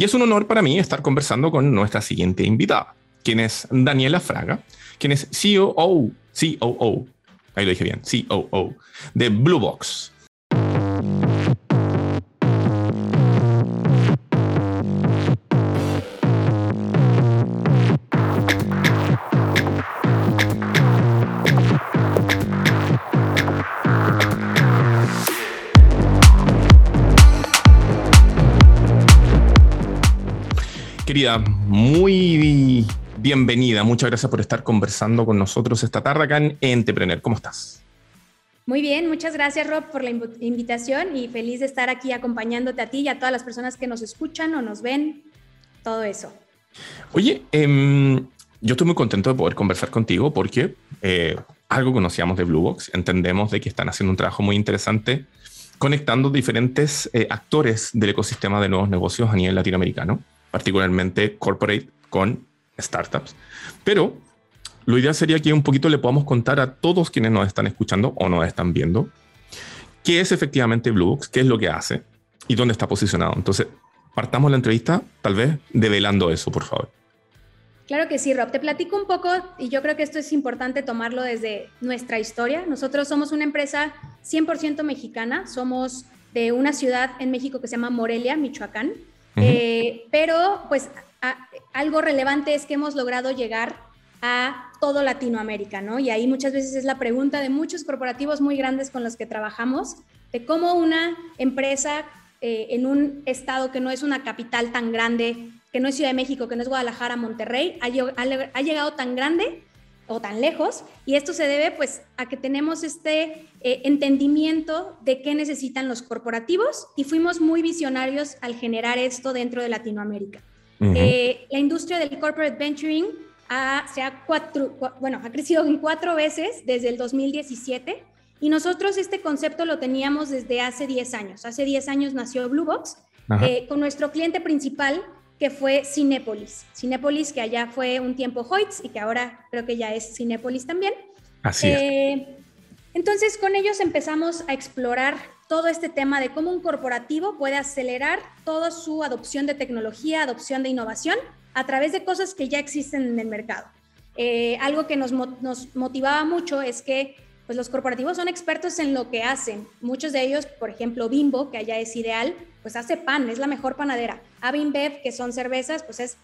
Y es un honor para mí estar conversando con nuestra siguiente invitada, quien es Daniela Fraga, quien es CEO, COO, ahí lo dije bien, COO, de Bluebox. Muy bienvenida. Muchas gracias por estar conversando con nosotros esta tarde acá en Entrepreneur. ¿Cómo estás? Muy bien, muchas gracias Rob por la invitación y feliz de estar aquí acompañándote a ti y a todas las personas que nos escuchan o nos ven, todo eso. Oye, em, yo estoy muy contento de poder conversar contigo porque eh, algo conocíamos de Bluebox, entendemos de que están haciendo un trabajo muy interesante conectando diferentes eh, actores del ecosistema de nuevos negocios a nivel latinoamericano particularmente corporate con startups. Pero lo ideal sería que un poquito le podamos contar a todos quienes nos están escuchando o nos están viendo qué es efectivamente Bluebox, qué es lo que hace y dónde está posicionado. Entonces, partamos la entrevista tal vez develando eso, por favor. Claro que sí, Rob. Te platico un poco y yo creo que esto es importante tomarlo desde nuestra historia. Nosotros somos una empresa 100% mexicana, somos de una ciudad en México que se llama Morelia, Michoacán. Eh, pero pues algo relevante es que hemos logrado llegar a todo Latinoamérica, ¿no? Y ahí muchas veces es la pregunta de muchos corporativos muy grandes con los que trabajamos, de cómo una empresa eh, en un estado que no es una capital tan grande, que no es Ciudad de México, que no es Guadalajara, Monterrey, ha llegado tan grande o tan lejos. Y esto se debe pues a que tenemos este eh, entendimiento de qué necesitan los corporativos y fuimos muy visionarios al generar esto dentro de Latinoamérica. Eh, la industria del corporate venturing ha, se ha, cuatro, bueno, ha crecido en cuatro veces desde el 2017 y nosotros este concepto lo teníamos desde hace 10 años. Hace 10 años nació Bluebox eh, con nuestro cliente principal que fue Cinépolis. Cinépolis, que allá fue un tiempo Hoyts y que ahora creo que ya es Cinépolis también. Así es. Eh, entonces, con ellos empezamos a explorar todo este tema de cómo un corporativo puede acelerar toda su adopción de tecnología, adopción de innovación a través de cosas que ya existen en el mercado. Eh, algo que nos, nos motivaba mucho es que pues los corporativos son expertos en lo que hacen. Muchos de ellos, por ejemplo, Bimbo, que allá es ideal, pues hace pan, es la mejor panadera. Avinbev, que son cervezas, pues es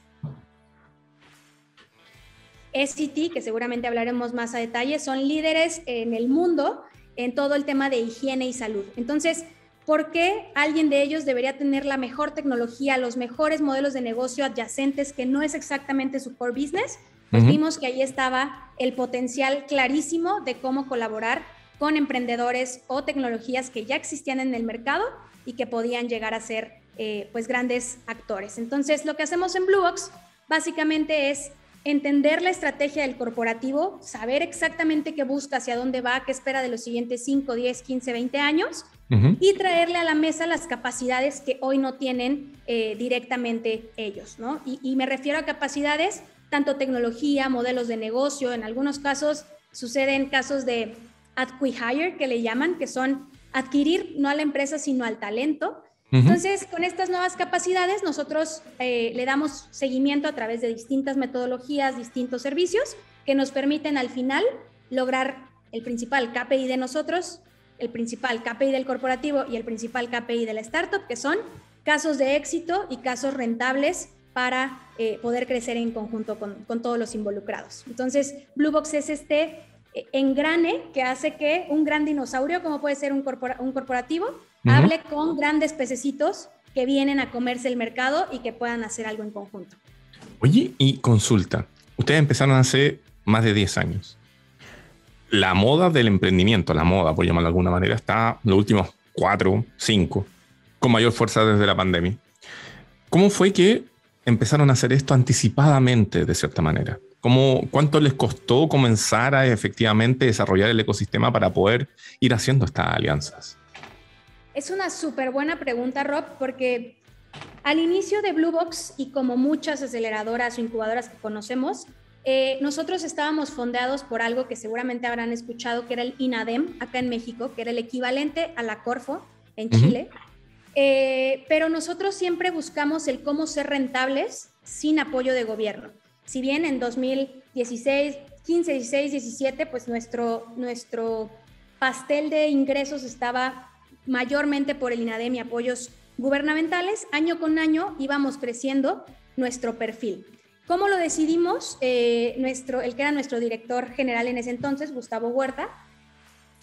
SCT, que seguramente hablaremos más a detalle, son líderes en el mundo en todo el tema de higiene y salud. Entonces, ¿por qué alguien de ellos debería tener la mejor tecnología, los mejores modelos de negocio adyacentes que no es exactamente su core business? Pues vimos que ahí estaba el potencial clarísimo de cómo colaborar con emprendedores o tecnologías que ya existían en el mercado y que podían llegar a ser eh, pues grandes actores. Entonces, lo que hacemos en Bluebox básicamente es entender la estrategia del corporativo, saber exactamente qué busca, hacia dónde va, qué espera de los siguientes 5, 10, 15, 20 años y traerle a la mesa las capacidades que hoy no tienen eh, directamente ellos, ¿no? Y, y me refiero a capacidades tanto tecnología, modelos de negocio, en algunos casos suceden casos de acquihire que le llaman, que son adquirir no a la empresa, sino al talento. Entonces, con estas nuevas capacidades, nosotros eh, le damos seguimiento a través de distintas metodologías, distintos servicios que nos permiten al final lograr el principal KPI de nosotros, el principal KPI del corporativo y el principal KPI de la startup, que son casos de éxito y casos rentables para eh, poder crecer en conjunto con, todos los involucrados. Entonces, Blue Box es este eh, engrane que hace que un gran dinosaurio, como puede ser un, un corporativo, hable con grandes pececitos que vienen a comerse el mercado y que puedan hacer algo en conjunto. Oye, y consulta, ustedes empezaron hace más de 10 años. La moda del emprendimiento, la moda, por llamarlo de alguna manera, está los últimos 4, 5, con mayor fuerza desde la pandemia. ¿Cómo fue que empezaron a hacer esto anticipadamente, de cierta manera? ¿Cómo, ¿Cuánto les costó comenzar a efectivamente desarrollar el ecosistema para poder ir haciendo estas alianzas? Es una súper buena pregunta, Rob, porque al inicio de Bluebox y como muchas aceleradoras o incubadoras que conocemos, eh, nosotros estábamos fondeados por algo que seguramente habrán escuchado, que era el INADEM acá en México, que era el equivalente a la Corfo en Chile. Eh, pero nosotros siempre buscamos el cómo ser rentables sin apoyo de gobierno. Si bien en 2016, 15, 16, 17, pues nuestro, nuestro pastel de ingresos estaba mayormente por el INADEM y apoyos gubernamentales, año con año íbamos creciendo nuestro perfil. ¿Cómo lo decidimos? Eh, nuestro, el que era nuestro director general en ese entonces, Gustavo Huerta,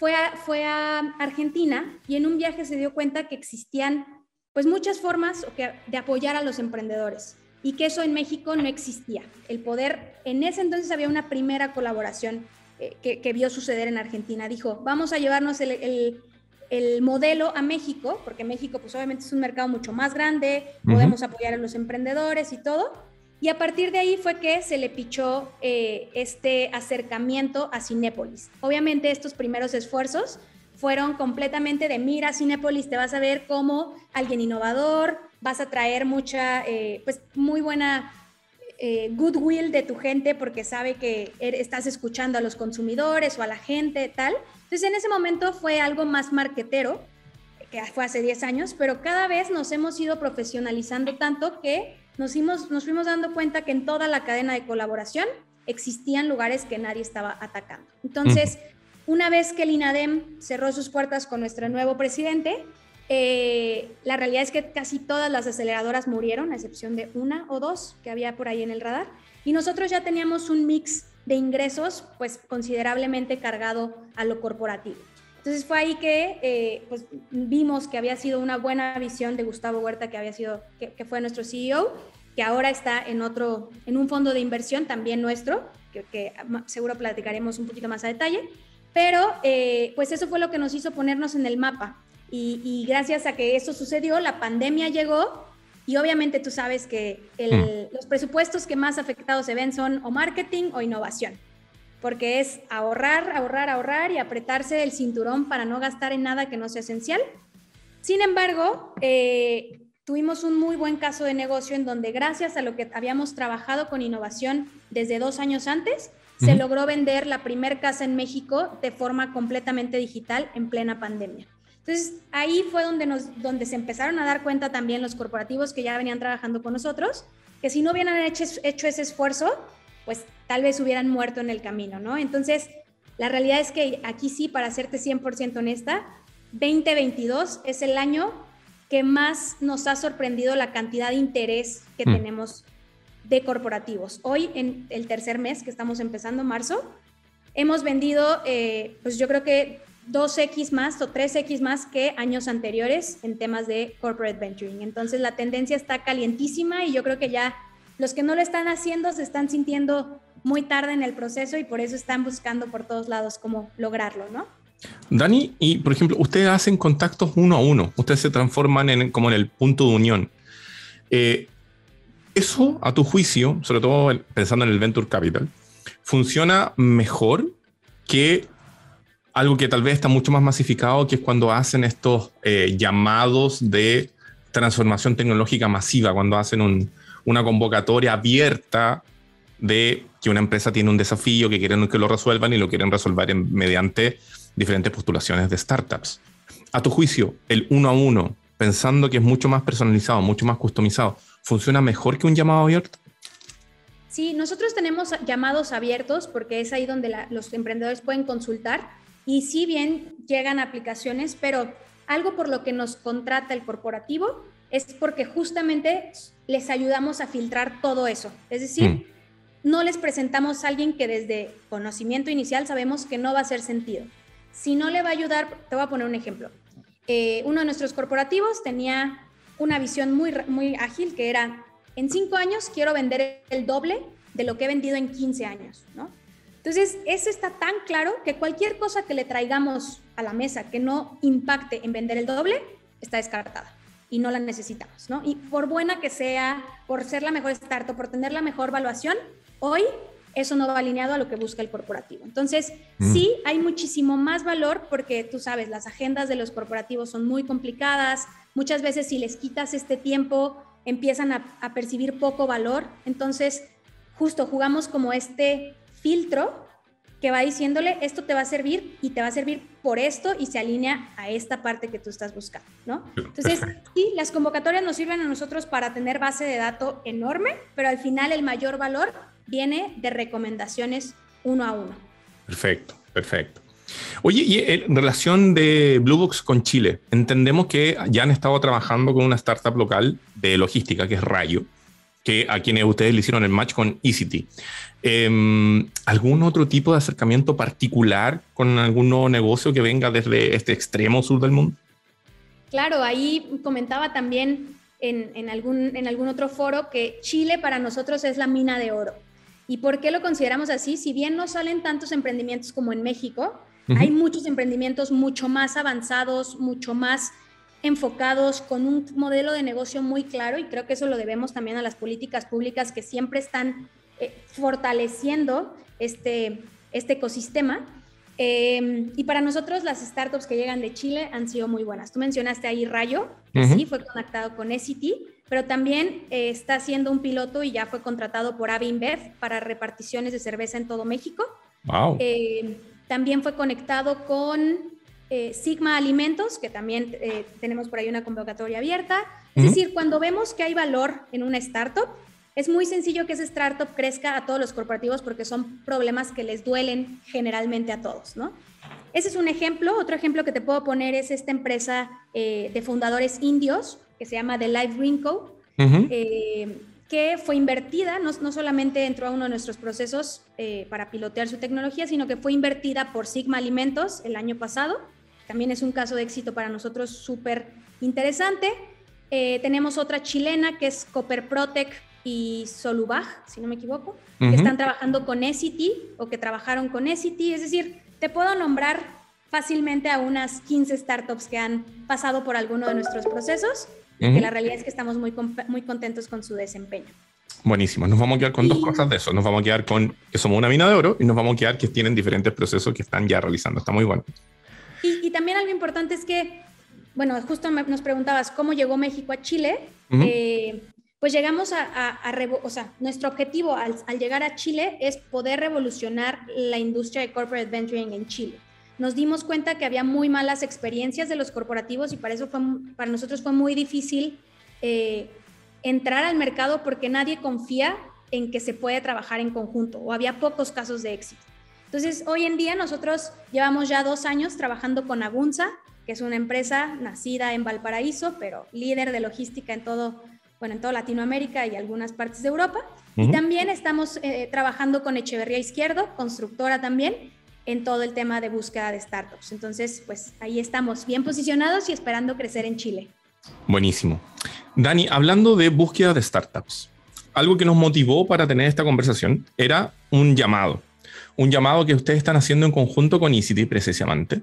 fue a, fue a Argentina y en un viaje se dio cuenta que existían pues muchas formas de apoyar a los emprendedores y que eso en México no existía. El poder, en ese entonces había una primera colaboración eh, que, vio suceder en Argentina. Dijo, vamos a llevarnos el, el, modelo a México, porque México pues obviamente es un mercado mucho más grande, podemos apoyar a los emprendedores y todo. Y a partir de ahí fue que se le pichó eh, este acercamiento a Cinépolis. Obviamente estos primeros esfuerzos fueron completamente de mira Cinépolis, te vas a ver como alguien innovador, vas a traer mucha, eh, pues muy buena eh, goodwill de tu gente porque sabe que er, estás escuchando a los consumidores o a la gente, tal. Entonces en ese momento fue algo más marquetero, que fue hace 10 años, pero cada vez nos hemos ido profesionalizando tanto que nos fuimos, nos fuimos dando cuenta que en toda la cadena de colaboración existían lugares que nadie estaba atacando. Entonces, una vez que el INADEM cerró sus puertas con nuestro nuevo presidente, eh, la realidad es que casi todas las aceleradoras murieron, a excepción de una o dos que había por ahí en el radar. Y nosotros ya teníamos un mix de ingresos, pues considerablemente cargado a lo corporativo. Entonces fue ahí que eh, pues, vimos que había sido una buena visión de Gustavo Huerta, que había sido, que, fue nuestro CEO, que ahora está en otro, en un fondo de inversión también nuestro, que, seguro platicaremos un poquito más a detalle. Pero eh, pues eso fue lo que nos hizo ponernos en el mapa. Y, gracias a que eso sucedió, la pandemia llegó y obviamente tú sabes que mm. los presupuestos que más afectados se ven son o marketing o innovación porque es ahorrar, ahorrar, ahorrar y apretarse el cinturón para no gastar en nada que no sea esencial. Sin embargo, eh, tuvimos un muy buen caso de negocio en donde gracias a lo que habíamos trabajado con innovación desde dos años antes, se logró vender la primer casa en México de forma completamente digital en plena pandemia. Entonces, ahí fue donde, nos, donde se empezaron a dar cuenta también los corporativos que ya venían trabajando con nosotros, que si no hubieran hecho, hecho ese esfuerzo, pues tal vez hubieran muerto en el camino, ¿no? Entonces, la realidad es que aquí sí, para serte 100% honesta, 2022 es el año que más nos ha sorprendido la cantidad de interés que mm. tenemos de corporativos. Hoy, en el tercer mes que estamos empezando, marzo, hemos vendido, eh, pues yo creo que 2X más o 3X más que años anteriores en temas de corporate venturing. Entonces la tendencia está calientísima y yo creo que ya los que no lo están haciendo se están sintiendo muy tarde en el proceso y por eso están buscando por todos lados cómo lograrlo, ¿no? Dani, y por ejemplo, ustedes hacen contactos uno a uno, ustedes se transforman en, como en el punto de unión. Eh, eso, a tu juicio, sobre todo pensando en el Venture Capital, funciona mejor que algo que tal vez está mucho más masificado, que es cuando hacen estos eh, llamados de transformación tecnológica masiva, cuando hacen un, una convocatoria abierta de que una empresa tiene un desafío, que quieren que lo resuelvan y lo quieren resolver mediante diferentes postulaciones de startups. A tu juicio, el uno a uno, pensando que es mucho más personalizado, mucho más customizado, ¿funciona mejor que un llamado abierto? Sí, nosotros tenemos llamados abiertos porque es ahí donde los emprendedores pueden consultar y si bien llegan aplicaciones, pero algo por lo que nos contrata el corporativo es porque justamente les ayudamos a filtrar todo eso. Es decir, mm. no les presentamos a alguien que desde conocimiento inicial sabemos que no va a hacer sentido. Si no le va a ayudar, te voy a poner un ejemplo. Eh, uno de nuestros corporativos tenía una visión muy, muy ágil que era, en cinco años quiero vender el doble de lo que he vendido en 15 años, ¿no? Entonces, eso está tan claro que cualquier cosa que le traigamos a la mesa que no impacte en vender el doble, está descartada y no la necesitamos, ¿no? Y por buena que sea, por ser la mejor startup, por tener la mejor evaluación, hoy eso no va alineado a lo que busca el corporativo. Entonces, mm. sí, hay muchísimo más valor porque tú sabes, las agendas de los corporativos son muy complicadas. Muchas veces si les quitas este tiempo, empiezan a, a percibir poco valor. Entonces, justo jugamos como este filtro que va diciéndole, esto te va a servir y te va a servir por esto y se alinea a esta parte que tú estás buscando, ¿no? Entonces, sí, las convocatorias nos sirven a nosotros para tener base de datos enorme, pero al final el mayor valor viene de recomendaciones uno a uno. Perfecto, perfecto. Oye, y en relación de Bluebox con Chile, entendemos que ya han estado trabajando con una startup local de logística que es Rayo, que a quienes ustedes le hicieron el match con ECT. Em, ¿Algún otro tipo de acercamiento particular con algún nuevo negocio que venga desde este extremo sur del mundo? Claro, ahí comentaba también en, algún, en algún otro foro que Chile para nosotros es la mina de oro. ¿Y por qué lo consideramos así? Si bien no salen tantos emprendimientos como en México, hay muchos emprendimientos mucho más avanzados, mucho más enfocados con un modelo de negocio muy claro y creo que eso lo debemos también a las políticas públicas que siempre están eh, fortaleciendo este, este ecosistema. Em, y para nosotros las startups que llegan de Chile han sido muy buenas. Tú mencionaste ahí Rayo, sí, fue conectado con SCT, pero también eh, está haciendo un piloto y ya fue contratado por Avinbev para reparticiones de cerveza en todo México. Wow. Em, también fue conectado con eh, Sigma Alimentos, que también tenemos por ahí una convocatoria abierta. Es decir, cuando vemos que hay valor en una startup, es muy sencillo que esa startup crezca a todos los corporativos porque son problemas que les duelen generalmente a todos, ¿no? Ese es un ejemplo. Otro ejemplo que te puedo poner es esta empresa eh, de fundadores indios que se llama The Life Green Co., eh, que fue invertida, no, no, solamente entró a uno de nuestros procesos eh, para pilotear su tecnología, sino que fue invertida por Sigma Alimentos el año pasado. También es un caso de éxito para nosotros súper interesante. tenemos otra chilena que es Copper Protec y Solubaj, si no me equivoco, que están trabajando con Essity o que trabajaron con Essity. Es decir, te puedo nombrar fácilmente a unas 15 startups que han pasado por alguno de nuestros procesos, que la realidad es que estamos muy, muy contentos con su desempeño. Buenísimo. Nos vamos a quedar con dos cosas de eso. Nos vamos a quedar con que somos una mina de oro y nos vamos a quedar que tienen diferentes procesos que están ya realizando. Está muy bueno. Y, también algo importante es que, bueno, justo nos preguntabas cómo llegó México a Chile pues llegamos a, o sea, nuestro objetivo al, llegar a Chile es poder revolucionar la industria de corporate venturing en Chile. Nos dimos cuenta que había muy malas experiencias de los corporativos y para eso fue, para nosotros fue muy difícil eh, entrar al mercado porque nadie confía en que se puede trabajar en conjunto o había pocos casos de éxito. Entonces, hoy en día nosotros llevamos ya dos años trabajando con Agunza, que es una empresa nacida en Valparaíso, pero líder de logística en todo bueno, en toda Latinoamérica y algunas partes de Europa. Y también estamos eh, trabajando con Echeverría Izquierdo, constructora también, en todo el tema de búsqueda de startups. Entonces, pues ahí estamos bien posicionados y esperando crecer en Chile. Buenísimo. Dani, hablando de búsqueda de startups, algo que nos motivó para tener esta conversación era un llamado. Un llamado que ustedes están haciendo en conjunto con ECT precisamente,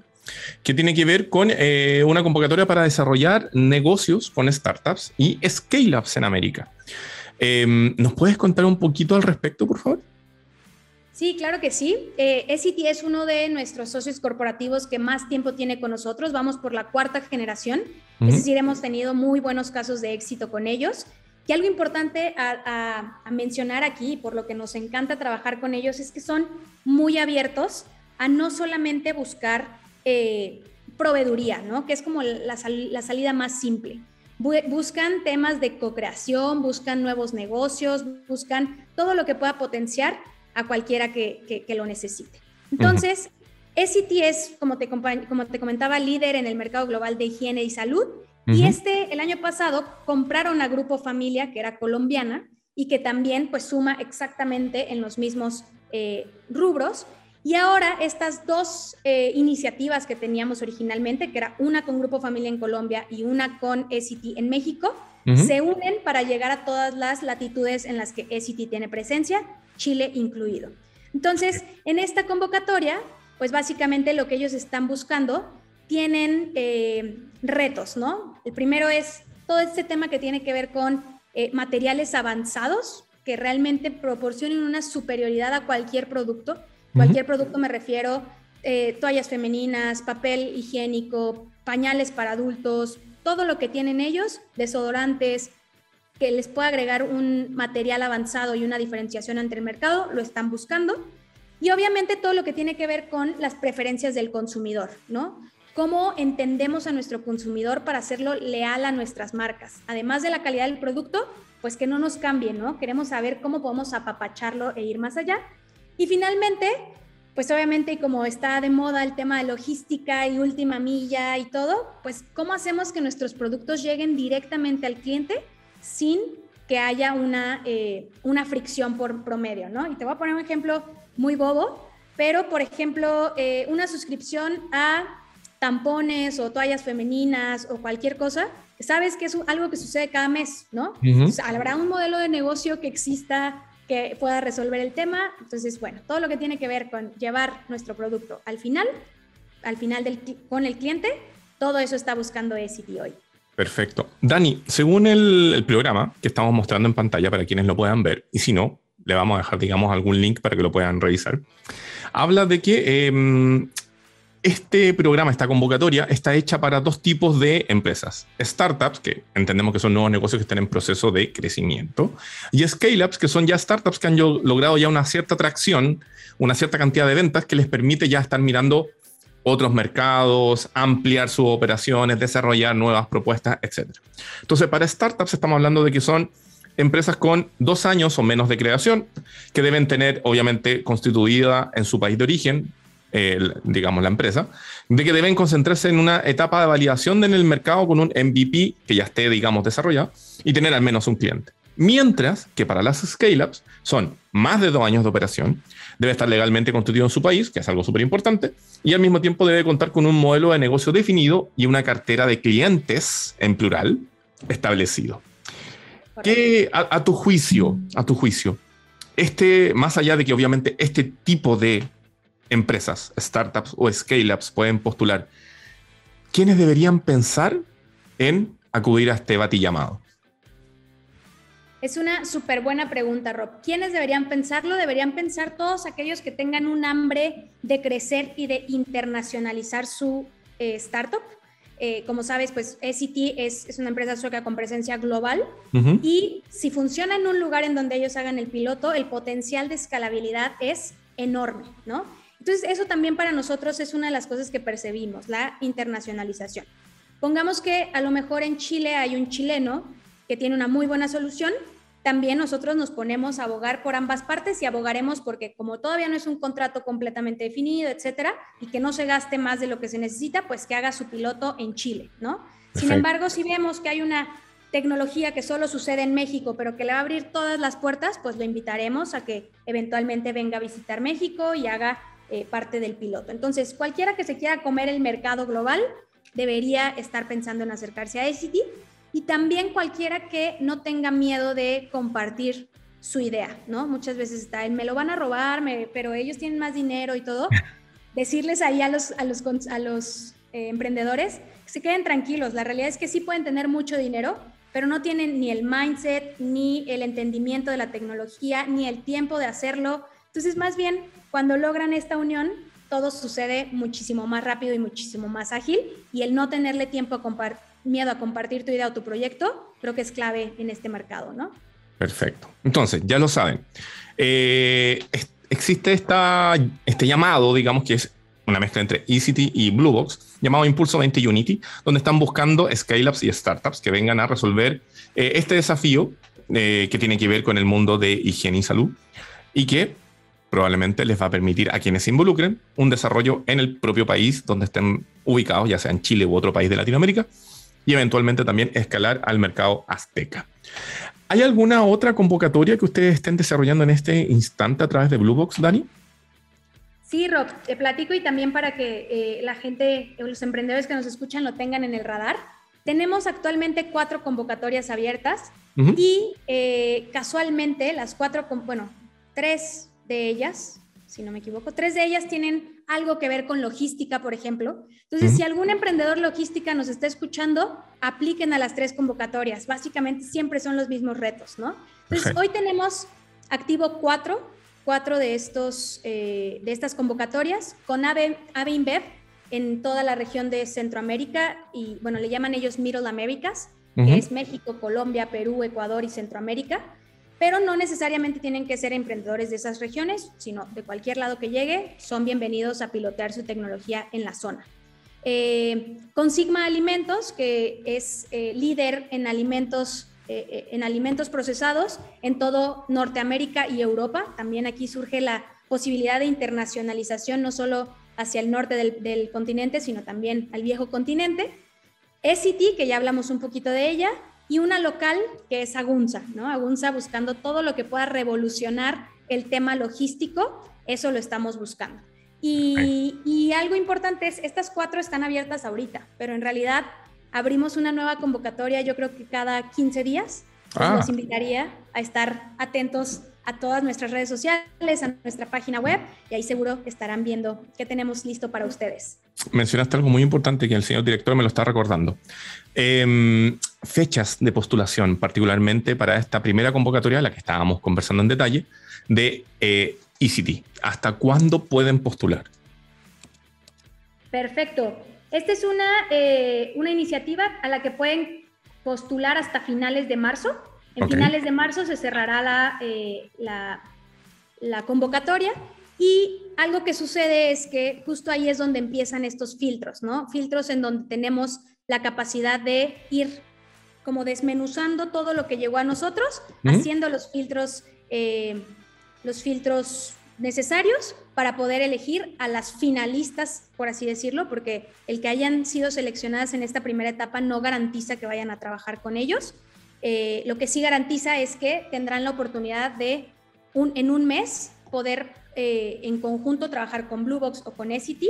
que tiene que ver con eh, una convocatoria para desarrollar negocios con startups y scale-ups en América. Em, ¿Nos puedes contar un poquito al respecto, por favor? Sí, claro que sí. Eh, es uno de nuestros socios corporativos que más tiempo tiene con nosotros. Vamos por la cuarta generación. Es decir, hemos tenido muy buenos casos de éxito con ellos. Y algo importante a, a, mencionar aquí, por lo que nos encanta trabajar con ellos, es que son muy abiertos a no solamente buscar eh, proveeduría, ¿no? Que es como la, salida más simple. buscan temas de co-creación, buscan nuevos negocios, buscan todo lo que pueda potenciar a cualquiera que, lo necesite. Entonces, SCT es, como te, como te comentaba, líder en el mercado global de higiene y salud. Y este, el año pasado, compraron a Grupo Familia, que era colombiana, y que también pues suma exactamente en los mismos eh, rubros. Y ahora estas dos eh, iniciativas que teníamos originalmente, que era una con Grupo Familia en Colombia y una con ECT en México, se unen para llegar a todas las latitudes en las que ECT tiene presencia, Chile incluido. Entonces, en esta convocatoria, pues básicamente lo que ellos están buscando tienen eh, retos, ¿no? El primero es todo este tema que tiene que ver con eh, materiales avanzados que realmente proporcionen una superioridad a cualquier producto Cualquier producto me refiero, eh, toallas femeninas, papel higiénico, pañales para adultos, todo lo que tienen ellos, desodorantes, que les pueda agregar un material avanzado y una diferenciación ante el mercado, lo están buscando. Y obviamente todo lo que tiene que ver con las preferencias del consumidor, ¿no? Cómo entendemos a nuestro consumidor para hacerlo leal a nuestras marcas. Además de la calidad del producto, pues que no nos cambie, ¿no? Queremos saber cómo podemos apapacharlo e ir más allá. Y finalmente, pues obviamente como está de moda el tema de logística y última milla y todo, pues cómo hacemos que nuestros productos lleguen directamente al cliente sin que haya una, eh, una fricción por promedio, ¿no? Y te voy a poner un ejemplo muy bobo, pero por ejemplo, eh, una suscripción a tampones o toallas femeninas o cualquier cosa, sabes que es algo que sucede cada mes, ¿no? habrá un modelo de negocio que exista que pueda resolver el tema. Entonces, bueno, todo lo que tiene que ver con llevar nuestro producto al final, al final del, con el cliente, todo eso está buscando ECT hoy. Perfecto. Dani, según el, programa que estamos mostrando en pantalla para quienes lo puedan ver, y si no, le vamos a dejar, digamos, algún link para que lo puedan revisar, habla de que em, este programa, esta convocatoria, está hecha para dos tipos de empresas. Startups, que entendemos que son nuevos negocios que están en proceso de crecimiento, y scale-ups, que son ya startups que han logrado ya una cierta atracción, una cierta cantidad de ventas que les permite ya estar mirando otros mercados, ampliar sus operaciones, desarrollar nuevas propuestas, etc. Entonces, para startups estamos hablando de que son empresas con dos años o menos de creación, que deben tener, obviamente, constituida en su país de origen, digamos, la empresa, de que deben concentrarse en una etapa de validación en el mercado con un MVP que ya esté, digamos, desarrollado y tener al menos un cliente. Mientras que para las scale-ups son más de dos años de operación, debe estar legalmente constituido en su país, que es algo súper importante, y al mismo tiempo debe contar con un modelo de negocio definido y una cartera de clientes, en plural, establecido. ¿Qué, a, a tu juicio, a tu juicio, este, más allá de que obviamente este tipo de empresas, startups o scale-ups pueden postular, ¿quiénes deberían pensar en acudir a este llamado? Es una súper buena pregunta, Rob. ¿Quiénes deberían pensarlo? Deberían pensar todos aquellos que tengan un hambre de crecer y de internacionalizar su eh, startup. Eh, como sabes, pues SCT es, es, una empresa sueca con presencia global y si funciona en un lugar en donde ellos hagan el piloto, el potencial de escalabilidad es enorme, ¿no? Entonces, eso también para nosotros es una de las cosas que percibimos, la internacionalización. Pongamos que a lo mejor en Chile hay un chileno que tiene una muy buena solución, también nosotros nos ponemos a abogar por ambas partes y abogaremos porque como todavía no es un contrato completamente definido, etcétera, y que no se gaste más de lo que se necesita, pues que haga su piloto en Chile, ¿no? Sin embargo, si vemos que hay una tecnología que solo sucede en México, pero que le va a abrir todas las puertas, pues lo invitaremos a que eventualmente venga a visitar México y haga eh, parte del piloto. Entonces, cualquiera que se quiera comer el mercado global debería estar pensando en acercarse a ICT y también cualquiera que no tenga miedo de compartir su idea, ¿no? Muchas veces está en me lo van a robar, pero ellos tienen más dinero y todo. Decirles ahí a los, a los, a los eh, emprendedores que se queden tranquilos. La realidad es que sí pueden tener mucho dinero, pero no tienen ni el mindset, ni el entendimiento de la tecnología, ni el tiempo de hacerlo. Entonces, más bien, cuando logran esta unión, todo sucede muchísimo más rápido y muchísimo más ágil y el no tenerle tiempo a miedo a compartir tu idea o tu proyecto, creo que es clave en este mercado, ¿no? Perfecto. Entonces, ya lo saben. Eh, existe esta, este llamado, digamos que es una mezcla entre eCity y Bluebox, llamado Impulso 20 Unity, donde están buscando scale-ups y startups que vengan a resolver eh, este desafío eh, que tiene que ver con el mundo de higiene y salud y que probablemente les va a permitir a quienes se involucren un desarrollo en el propio país donde estén ubicados, ya sea en Chile u otro país de Latinoamérica, y eventualmente también escalar al mercado azteca. ¿Hay alguna otra convocatoria que ustedes estén desarrollando en este instante a través de Bluebox, Dani? Sí, Rob, te platico y también para que eh, la gente, los emprendedores que nos escuchan lo tengan en el radar. Tenemos actualmente cuatro convocatorias abiertas y eh, casualmente las cuatro, bueno, tres de ellas, si no me equivoco, tres de ellas tienen algo que ver con logística, por ejemplo. Entonces, si algún emprendedor logística nos está escuchando, apliquen a las tres convocatorias. Básicamente siempre son los mismos retos, ¿no? Entonces, hoy tenemos activo cuatro, cuatro de, estos, eh, de estas convocatorias con AVE, AVE InBev en toda la región de Centroamérica y, bueno, le llaman ellos Middle Americas, que es México, Colombia, Perú, Ecuador y Centroamérica. Pero no necesariamente tienen que ser emprendedores de esas regiones, sino de cualquier lado que llegue, son bienvenidos a pilotear su tecnología en la zona. Eh, con Sigma Alimentos, que es eh, líder en alimentos, eh, en alimentos procesados en todo Norteamérica y Europa. También aquí surge la posibilidad de internacionalización, no solo hacia el norte del, continente, sino también al viejo continente. SCT, que ya hablamos un poquito de ella, y una local que es Agunza, ¿no? Agunza buscando todo lo que pueda revolucionar el tema logístico, eso lo estamos buscando. Y, algo importante es, estas cuatro están abiertas ahorita, pero en realidad abrimos una nueva convocatoria, yo creo que cada 15 días. Ah. Los invitaría a estar atentos a todas nuestras redes sociales, a nuestra página web, y ahí seguro estarán viendo qué tenemos listo para ustedes. Mencionaste algo muy importante que el señor director me lo está recordando. Em, fechas de postulación, particularmente para esta primera convocatoria, la que estábamos conversando en detalle, de eh, ECT. ¿Hasta cuándo pueden postular? Perfecto. Esta es una, eh, una iniciativa a la que pueden postular hasta finales de marzo. En finales de marzo se cerrará la, eh, la, la convocatoria y algo que sucede es que justo ahí es donde empiezan estos filtros, ¿no? Filtros en donde tenemos la capacidad de ir como desmenuzando todo lo que llegó a nosotros, haciendo los filtros eh, los filtros necesarios para poder elegir a las finalistas, por así decirlo, porque el que hayan sido seleccionadas en esta primera etapa no garantiza que vayan a trabajar con ellos. Eh, lo que sí garantiza es que tendrán la oportunidad de en un mes poder eh, en conjunto trabajar con Bluebox o con SCT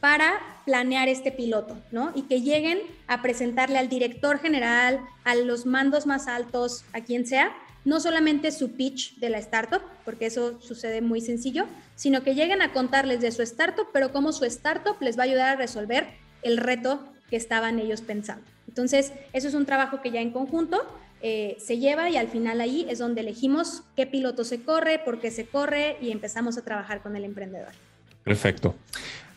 para planear este piloto, ¿no? Y que lleguen a presentarle al director general, a los mandos más altos, a quien sea, no solamente su pitch de la startup, porque eso sucede muy sencillo, sino que lleguen a contarles de su startup, pero cómo su startup les va a ayudar a resolver el reto que estaban ellos pensando. Entonces, eso es un trabajo que ya en conjunto eh, se lleva y al final ahí es donde elegimos qué piloto se corre, por qué se corre y empezamos a trabajar con el emprendedor. Perfecto.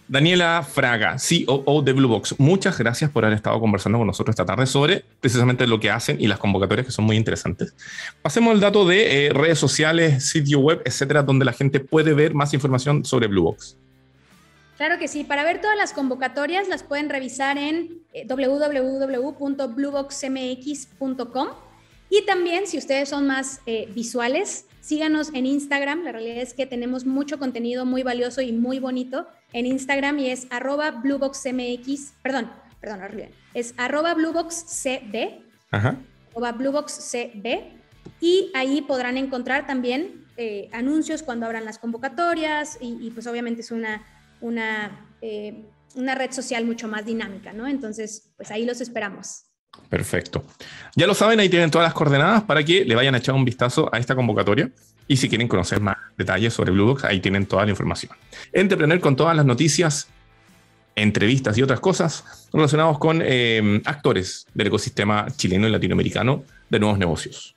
Daniela Fraga, COO de Bluebox, muchas gracias por haber estado conversando con nosotros esta tarde sobre precisamente lo que hacen y las convocatorias que son muy interesantes. Pasemos al dato de eh, redes sociales, sitio web, etcétera, donde la gente puede ver más información sobre Bluebox. Claro que sí, para ver todas las convocatorias las pueden revisar en eh, www.blueboxmx.com y también si ustedes son más eh, visuales, síganos en Instagram, la realidad es que tenemos mucho contenido muy valioso y muy bonito en Instagram y es arroba blueboxmx, perdón, perdón, es arroba blueboxcb, Ajá. arroba blueboxcb, y ahí podrán encontrar también eh, anuncios cuando abran las convocatorias y, pues obviamente es una, una, eh, una red social mucho más dinámica, ¿no? Entonces, pues ahí los esperamos. Perfecto. Ya lo saben, ahí tienen todas las coordenadas para que le vayan a echar un vistazo a esta convocatoria. Y si quieren conocer más detalles sobre Bluebox, ahí tienen toda la información. Entrepreneur con todas las noticias, entrevistas y otras cosas relacionados con eh, actores del ecosistema chileno y latinoamericano de nuevos negocios.